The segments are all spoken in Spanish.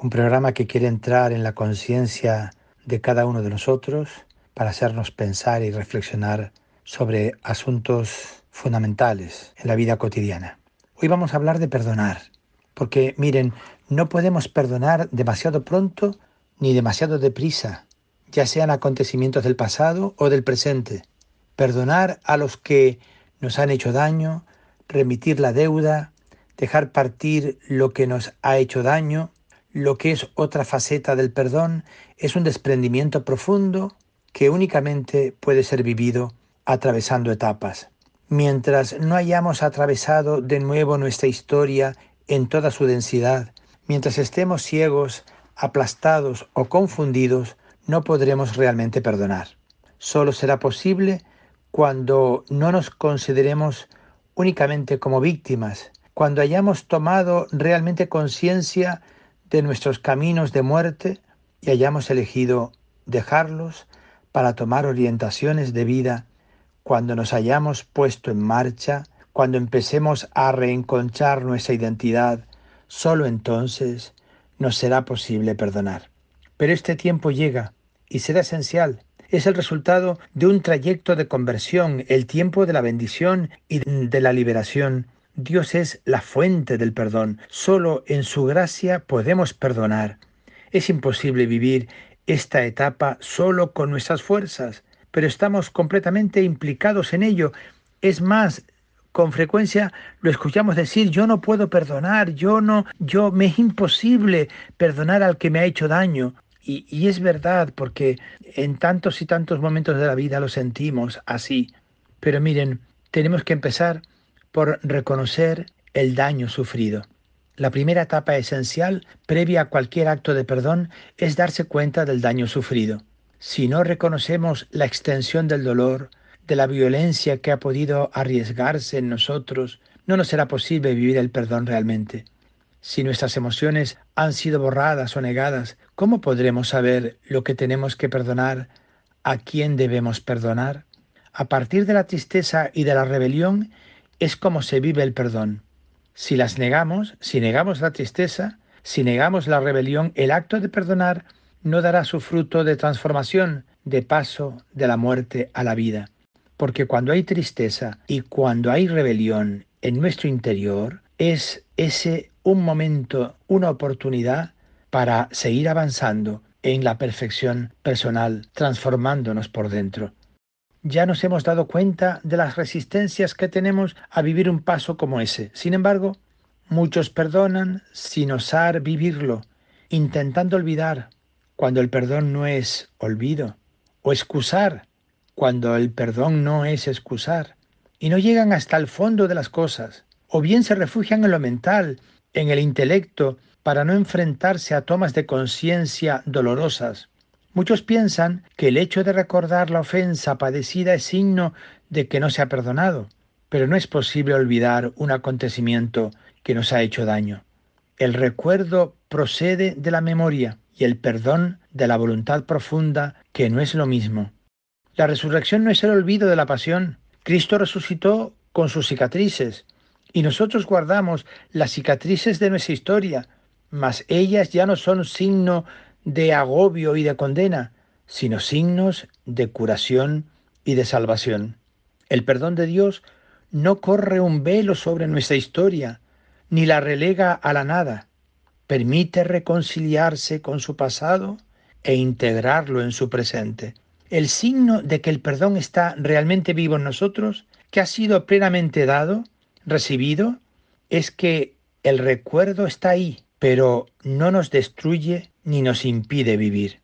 un programa que quiere entrar en la conciencia de cada uno de nosotros para hacernos pensar y reflexionar sobre asuntos fundamentales en la vida cotidiana. Hoy vamos a hablar de perdonar, porque miren, no podemos perdonar demasiado pronto ni demasiado deprisa, ya sean acontecimientos del pasado o del presente. Perdonar a los que nos han hecho daño, remitir la deuda, dejar partir lo que nos ha hecho daño, lo que es otra faceta del perdón es un desprendimiento profundo que únicamente puede ser vivido atravesando etapas. Mientras no hayamos atravesado de nuevo nuestra historia en toda su densidad, mientras estemos ciegos, aplastados o confundidos, no podremos realmente perdonar. Solo será posible cuando no nos consideremos únicamente como víctimas, cuando hayamos tomado realmente conciencia de nuestros caminos de muerte y hayamos elegido dejarlos para tomar orientaciones de vida cuando nos hayamos puesto en marcha, cuando empecemos a reenconchar nuestra identidad, solo entonces nos será posible perdonar. Pero este tiempo llega y será esencial. Es el resultado de un trayecto de conversión, el tiempo de la bendición y de la liberación Dios es la fuente del perdón. Solo en su gracia podemos perdonar. Es imposible vivir esta etapa solo con nuestras fuerzas, pero estamos completamente implicados en ello. Es más, con frecuencia lo escuchamos decir, yo no puedo perdonar, yo no, yo me es imposible perdonar al que me ha hecho daño. Y, y es verdad, porque en tantos y tantos momentos de la vida lo sentimos así. Pero miren, tenemos que empezar por reconocer el daño sufrido. La primera etapa esencial, previa a cualquier acto de perdón, es darse cuenta del daño sufrido. Si no reconocemos la extensión del dolor, de la violencia que ha podido arriesgarse en nosotros, no nos será posible vivir el perdón realmente. Si nuestras emociones han sido borradas o negadas, ¿cómo podremos saber lo que tenemos que perdonar? ¿A quién debemos perdonar? A partir de la tristeza y de la rebelión es como se vive el perdón. Si las negamos, si negamos la tristeza, si negamos la rebelión, el acto de perdonar no dará su fruto de transformación, de paso de la muerte a la vida. Porque cuando hay tristeza y cuando hay rebelión en nuestro interior, es ese un momento, una oportunidad para seguir avanzando en la perfección personal, transformándonos por dentro ya nos hemos dado cuenta de las resistencias que tenemos a vivir un paso como ese. Sin embargo, muchos perdonan sin osar vivirlo, intentando olvidar cuando el perdón no es olvido, o excusar cuando el perdón no es excusar, y no llegan hasta el fondo de las cosas, o bien se refugian en lo mental, en el intelecto, para no enfrentarse a tomas de conciencia dolorosas. Muchos piensan que el hecho de recordar la ofensa padecida es signo de que no se ha perdonado, pero no es posible olvidar un acontecimiento que nos ha hecho daño. El recuerdo procede de la memoria y el perdón de la voluntad profunda, que no es lo mismo. La resurrección no es el olvido de la pasión. Cristo resucitó con sus cicatrices y nosotros guardamos las cicatrices de nuestra historia, mas ellas ya no son signo de agobio y de condena, sino signos de curación y de salvación. El perdón de Dios no corre un velo sobre nuestra historia, ni la relega a la nada. Permite reconciliarse con su pasado e integrarlo en su presente. El signo de que el perdón está realmente vivo en nosotros, que ha sido plenamente dado, recibido, es que el recuerdo está ahí, pero no nos destruye ni nos impide vivir.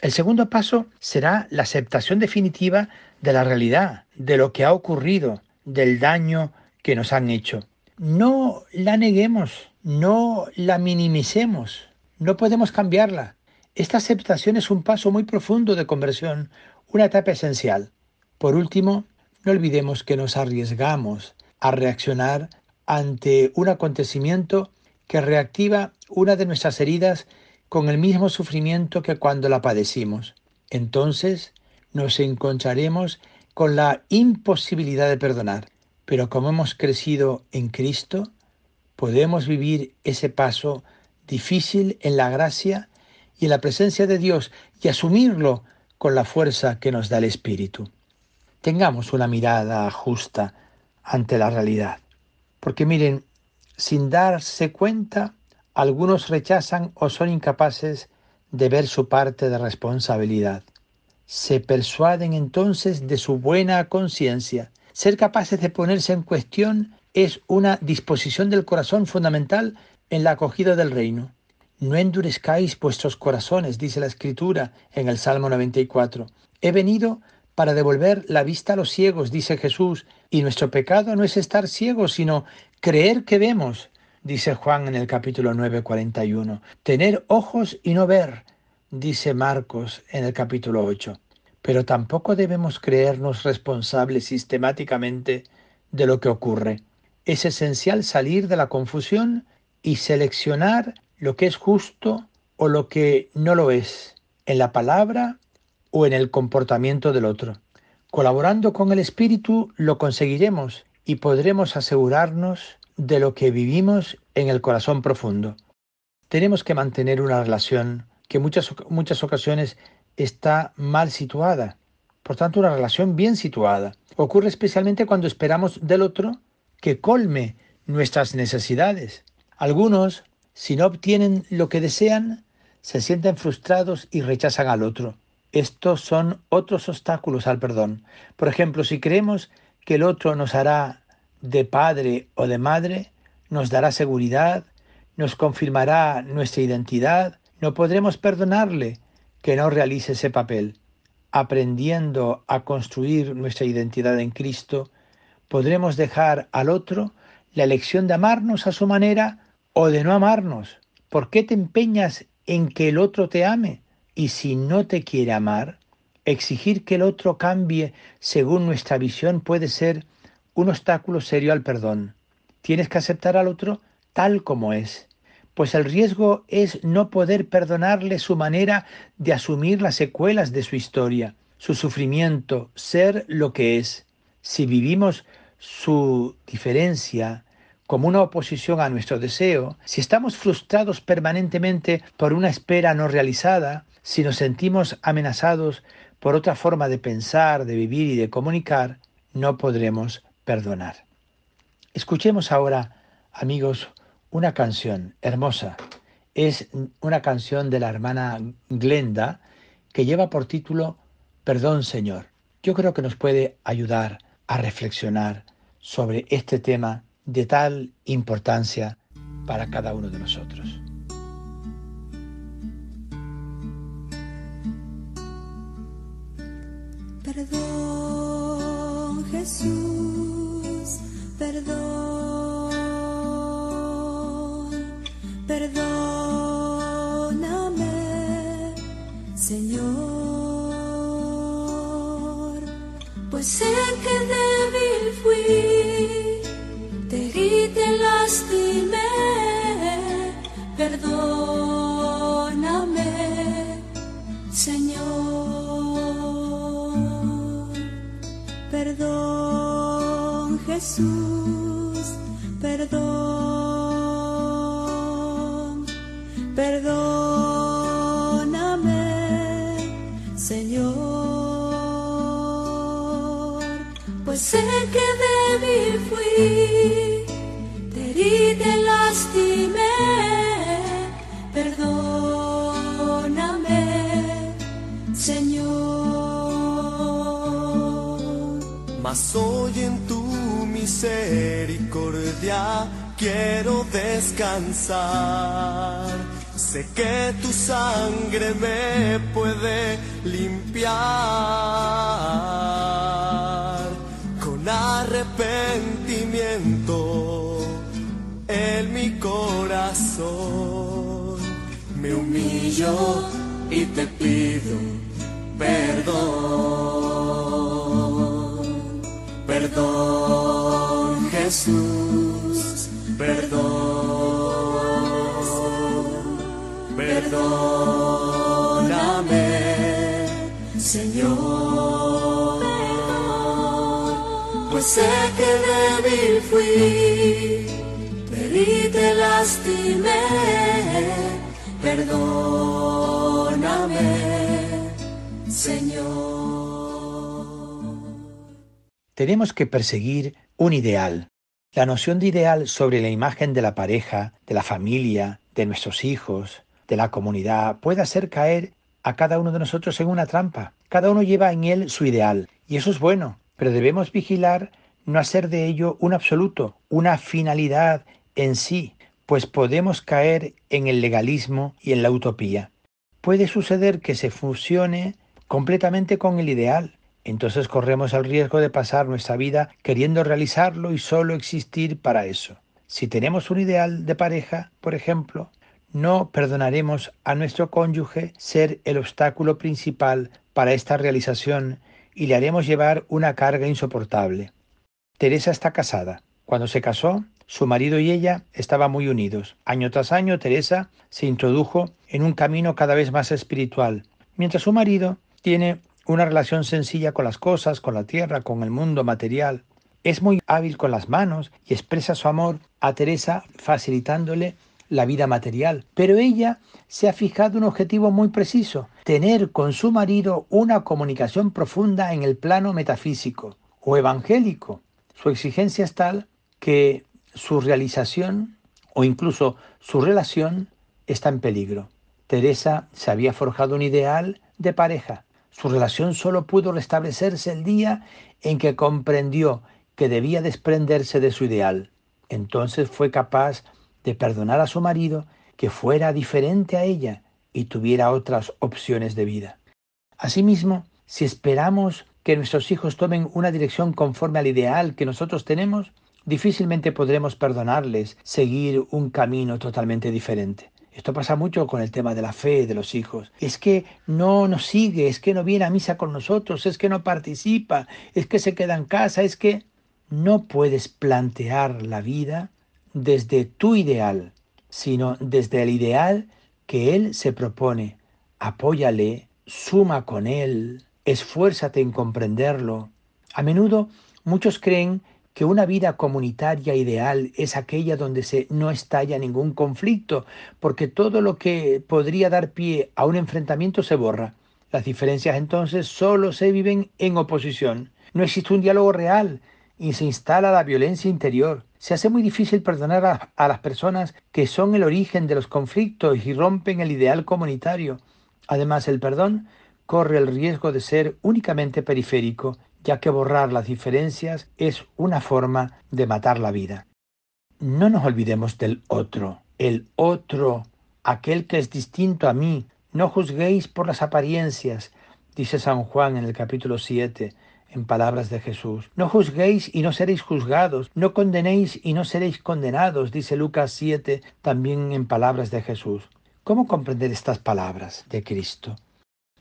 El segundo paso será la aceptación definitiva de la realidad, de lo que ha ocurrido, del daño que nos han hecho. No la neguemos, no la minimicemos, No podemos cambiarla. Esta aceptación es un paso muy profundo de conversión, una etapa esencial. Por último, no olvidemos que nos arriesgamos a reaccionar ante un acontecimiento que reactiva una de nuestras heridas con el mismo sufrimiento que cuando la padecimos. Entonces nos encontraremos con la imposibilidad de perdonar. Pero como hemos crecido en Cristo, podemos vivir ese paso difícil en la gracia y en la presencia de Dios y asumirlo con la fuerza que nos da el Espíritu. Tengamos una mirada justa ante la realidad. Porque miren, sin darse cuenta, algunos rechazan o son incapaces de ver su parte de responsabilidad. Se persuaden entonces de su buena conciencia. Ser capaces de ponerse en cuestión es una disposición del corazón fundamental en la acogida del reino. No endurezcáis vuestros corazones, dice la Escritura en el Salmo 94. He venido para devolver la vista a los ciegos, dice Jesús, y nuestro pecado no es estar ciegos, sino creer que vemos, dice Juan en el capítulo 9, 41. Tener ojos y no ver, dice Marcos en el capítulo 8. Pero tampoco debemos creernos responsables sistemáticamente de lo que ocurre. Es esencial salir de la confusión y seleccionar lo que es justo o lo que no lo es, en la palabra o en el comportamiento del otro. Colaborando con el Espíritu lo conseguiremos y podremos asegurarnos de lo que vivimos en el corazón profundo. Tenemos que mantener una relación que muchas, muchas ocasiones está mal situada. Por tanto, una relación bien situada. Ocurre especialmente cuando esperamos del otro que colme nuestras necesidades. Algunos, si no obtienen lo que desean, se sienten frustrados y rechazan al otro. Estos son otros obstáculos al perdón. Por ejemplo, si creemos que el otro nos hará de padre o de madre, nos dará seguridad, nos confirmará nuestra identidad, no podremos perdonarle que no realice ese papel. Aprendiendo a construir nuestra identidad en Cristo, podremos dejar al otro la elección de amarnos a su manera o de no amarnos. ¿Por qué te empeñas en que el otro te ame? Y si no te quiere amar, exigir que el otro cambie según nuestra visión puede ser un obstáculo serio al perdón. Tienes que aceptar al otro tal como es, pues el riesgo es no poder perdonarle su manera de asumir las secuelas de su historia, su sufrimiento, ser lo que es. Si vivimos su diferencia, como una oposición a nuestro deseo, si estamos frustrados permanentemente por una espera no realizada, si nos sentimos amenazados por otra forma de pensar, de vivir y de comunicar, no podremos perdonar. Escuchemos ahora, amigos, una canción hermosa. Es una canción de la hermana Glenda que lleva por título Perdón Señor. Yo creo que nos puede ayudar a reflexionar sobre este tema de tal importancia para cada uno de nosotros. Perdón Jesús, perdón, perdóname perdóname, Señor. Pues sé que débil fui y te lastimé, perdóname, Señor. Mas hoy en tu misericordia quiero descansar. Que tu sangre me puede limpiar con arrepentimiento en mi corazón me humillo y te pido perdón. Perdón, Jesús, Perdóname, Señor. Pues sé que débil fui, te lastimé. Perdóname, Señor. Tenemos que perseguir un ideal. La noción de ideal sobre la imagen de la pareja, de la familia, de nuestros hijos, de la comunidad, puede hacer caer a cada uno de nosotros en una trampa. Cada uno lleva en él su ideal, y eso es bueno, pero debemos vigilar no hacer de ello un absoluto, una finalidad en sí, pues podemos caer en el legalismo y en la utopía. Puede suceder que se fusione completamente con el ideal. Entonces corremos el riesgo de pasar nuestra vida queriendo realizarlo y solo existir para eso. Si tenemos un ideal de pareja, por ejemplo, no perdonaremos a nuestro cónyuge ser el obstáculo principal para esta realización y le haremos llevar una carga insoportable. Teresa está casada. Cuando se casó, su marido y ella estaban muy unidos. Año tras año, Teresa se introdujo en un camino cada vez más espiritual, mientras su marido tiene una relación sencilla con las cosas, con la tierra, con el mundo material. Es muy hábil con las manos y expresa su amor a Teresa facilitándole la vida material. Pero ella se ha fijado un objetivo muy preciso, tener con su marido una comunicación profunda en el plano metafísico o evangélico. Su exigencia es tal que su realización o incluso su relación está en peligro. Teresa se había forjado un ideal de pareja. Su relación solo pudo restablecerse el día en que comprendió que debía desprenderse de su ideal. Entonces fue capaz de perdonar a su marido que fuera diferente a ella y tuviera otras opciones de vida. Asimismo, si esperamos que nuestros hijos tomen una dirección conforme al ideal que nosotros tenemos, difícilmente podremos perdonarles seguir un camino totalmente diferente. Esto pasa mucho con el tema de la fe de los hijos. Es que no nos sigue, es que no viene a misa con nosotros, es que no participa, es que se queda en casa, es que no puedes plantear la vida desde tu ideal, sino desde el ideal que Él se propone. Apóyale, suma con Él, esfuérzate en comprenderlo. A menudo muchos creen que una vida comunitaria ideal es aquella donde se no estalla ningún conflicto, porque todo lo que podría dar pie a un enfrentamiento se borra. Las diferencias entonces solo se viven en oposición. No existe un diálogo real y se instala la violencia interior. Se hace muy difícil perdonar a, las personas que son el origen de los conflictos y rompen el ideal comunitario. Además, el perdón corre el riesgo de ser únicamente periférico, ya que borrar las diferencias es una forma de matar la vida. No nos olvidemos del otro, el otro, aquel que es distinto a mí. No juzguéis por las apariencias, dice San Juan en el capítulo 7 en palabras de Jesús. No juzguéis y no seréis juzgados, no condenéis y no seréis condenados, dice Lucas 7 también en palabras de Jesús. ¿Cómo comprender estas palabras de Cristo?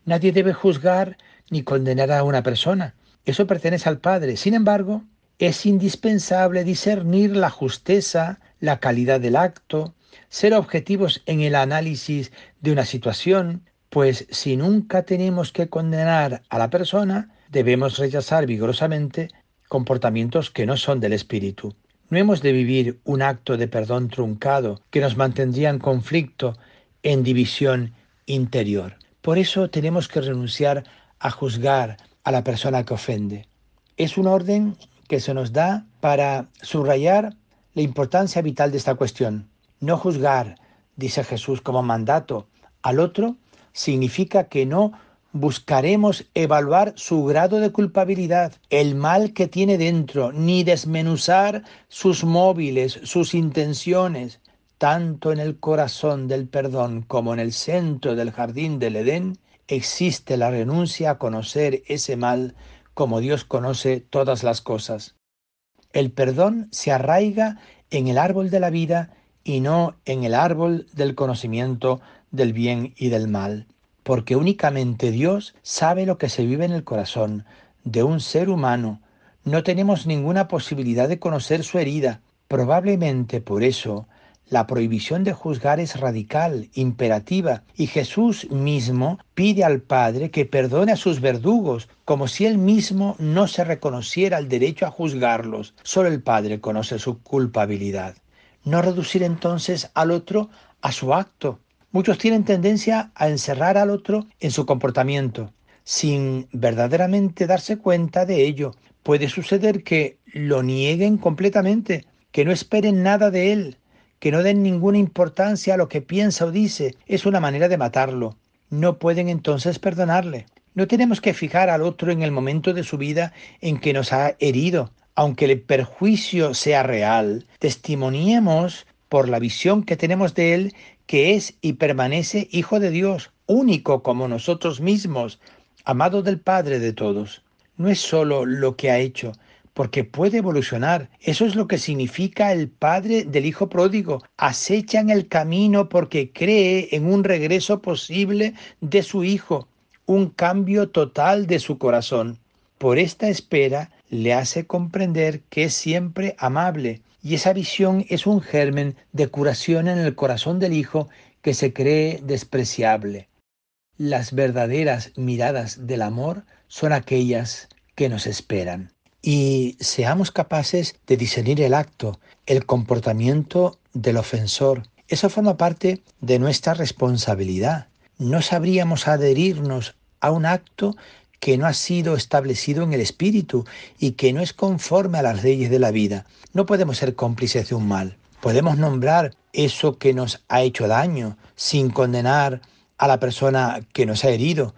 Nadie debe juzgar ni condenar a una persona. Eso pertenece al Padre. Sin embargo, es indispensable discernir la justeza, la calidad del acto, ser objetivos en el análisis de una situación, pues si nunca tenemos que condenar a la persona, debemos rechazar vigorosamente comportamientos que no son del espíritu. No hemos de vivir un acto de perdón truncado que nos mantendría en conflicto, en división interior. Por eso tenemos que renunciar a juzgar a la persona que ofende. Es un orden que se nos da para subrayar la importancia vital de esta cuestión. No juzgar, dice Jesús como mandato, al otro significa que no buscaremos evaluar su grado de culpabilidad, el mal que tiene dentro, ni desmenuzar sus móviles, sus intenciones. Tanto en el corazón del perdón como en el centro del jardín del Edén existe la renuncia a conocer ese mal como Dios conoce todas las cosas. El perdón se arraiga en el árbol de la vida y no en el árbol del conocimiento del bien y del mal, porque únicamente Dios sabe lo que se vive en el corazón de un ser humano. No tenemos ninguna posibilidad de conocer su herida. Probablemente por eso la prohibición de juzgar es radical, imperativa, y Jesús mismo pide al Padre que perdone a sus verdugos, como si él mismo no se reconociera el derecho a juzgarlos. Solo el Padre conoce su culpabilidad. No reducir entonces al otro a su acto. Muchos tienen tendencia a encerrar al otro en su comportamiento, sin verdaderamente darse cuenta de ello. Puede suceder que lo nieguen completamente, que no esperen nada de él, que no den ninguna importancia a lo que piensa o dice, es una manera de matarlo. No pueden entonces perdonarle. No tenemos que fijar al otro en el momento de su vida en que nos ha herido. Aunque el perjuicio sea real, testimoniemos por la visión que tenemos de él que es y permanece Hijo de Dios, único como nosotros mismos, amado del Padre de todos. No es solo lo que ha hecho, porque puede evolucionar. Eso es lo que significa el padre del hijo pródigo. Acecha en el camino porque cree en un regreso posible de su hijo, un cambio total de su corazón. Por esta espera le hace comprender que es siempre amable, y esa visión es un germen de curación en el corazón del hijo que se cree despreciable. Las verdaderas miradas del amor son aquellas que nos esperan y seamos capaces de discernir el acto, el comportamiento del ofensor. Eso forma parte de nuestra responsabilidad. No sabríamos adherirnos a un acto que no ha sido establecido en el espíritu y que no es conforme a las leyes de la vida. No podemos ser cómplices de un mal. Podemos nombrar eso que nos ha hecho daño sin condenar a la persona que nos ha herido,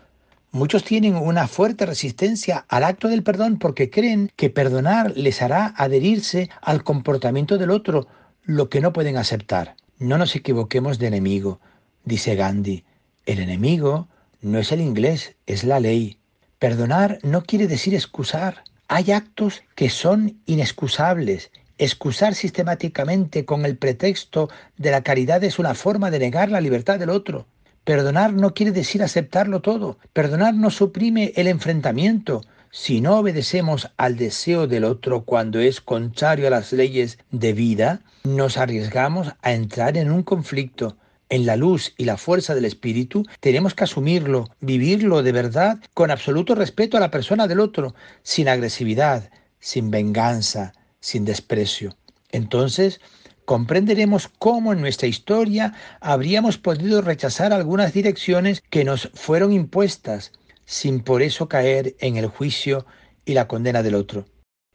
Muchos tienen una fuerte resistencia al acto del perdón porque creen que perdonar les hará adherirse al comportamiento del otro, lo que no pueden aceptar. No nos equivoquemos de enemigo, dice Gandhi. El enemigo no es el inglés, es la ley. Perdonar no quiere decir excusar. Hay actos que son inexcusables. Excusar sistemáticamente con el pretexto de la caridad es una forma de negar la libertad del otro. Perdonar no quiere decir aceptarlo todo. Perdonar no suprime el enfrentamiento. Si no obedecemos al deseo del otro cuando es contrario a las leyes de vida, nos arriesgamos a entrar en un conflicto. En la luz y la fuerza del espíritu tenemos que asumirlo, vivirlo de verdad con absoluto respeto a la persona del otro, sin agresividad, sin venganza, sin desprecio. Entonces, comprenderemos cómo en nuestra historia habríamos podido rechazar algunas direcciones que nos fueron impuestas, sin por eso caer en el juicio y la condena del otro.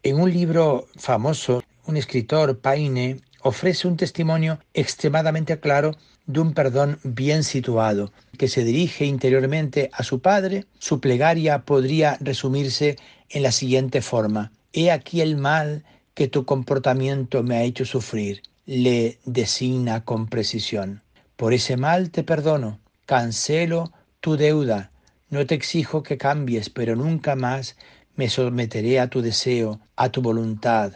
En un libro famoso, un escritor, Paine, ofrece un testimonio extremadamente claro de un perdón bien situado, que se dirige interiormente a su padre. Su plegaria podría resumirse en la siguiente forma. He aquí el mal que tu comportamiento me ha hecho sufrir le designa con precisión. Por ese mal te perdono, cancelo tu deuda, no te exijo que cambies, pero nunca más me someteré a tu deseo, a tu voluntad,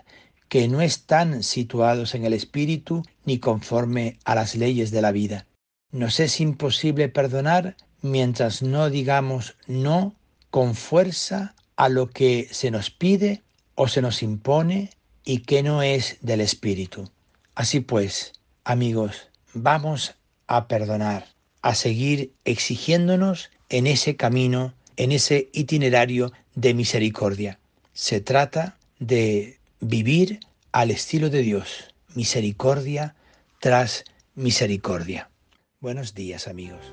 que no están situados en el espíritu ni conforme a las leyes de la vida. Nos es imposible perdonar mientras no digamos no con fuerza a lo que se nos pide o se nos impone y que no es del espíritu. Así pues, amigos, vamos a perdonar, a seguir exigiéndonos en ese camino, en ese itinerario de misericordia. Se trata de vivir al estilo de Dios, misericordia tras misericordia. Buenos días amigos.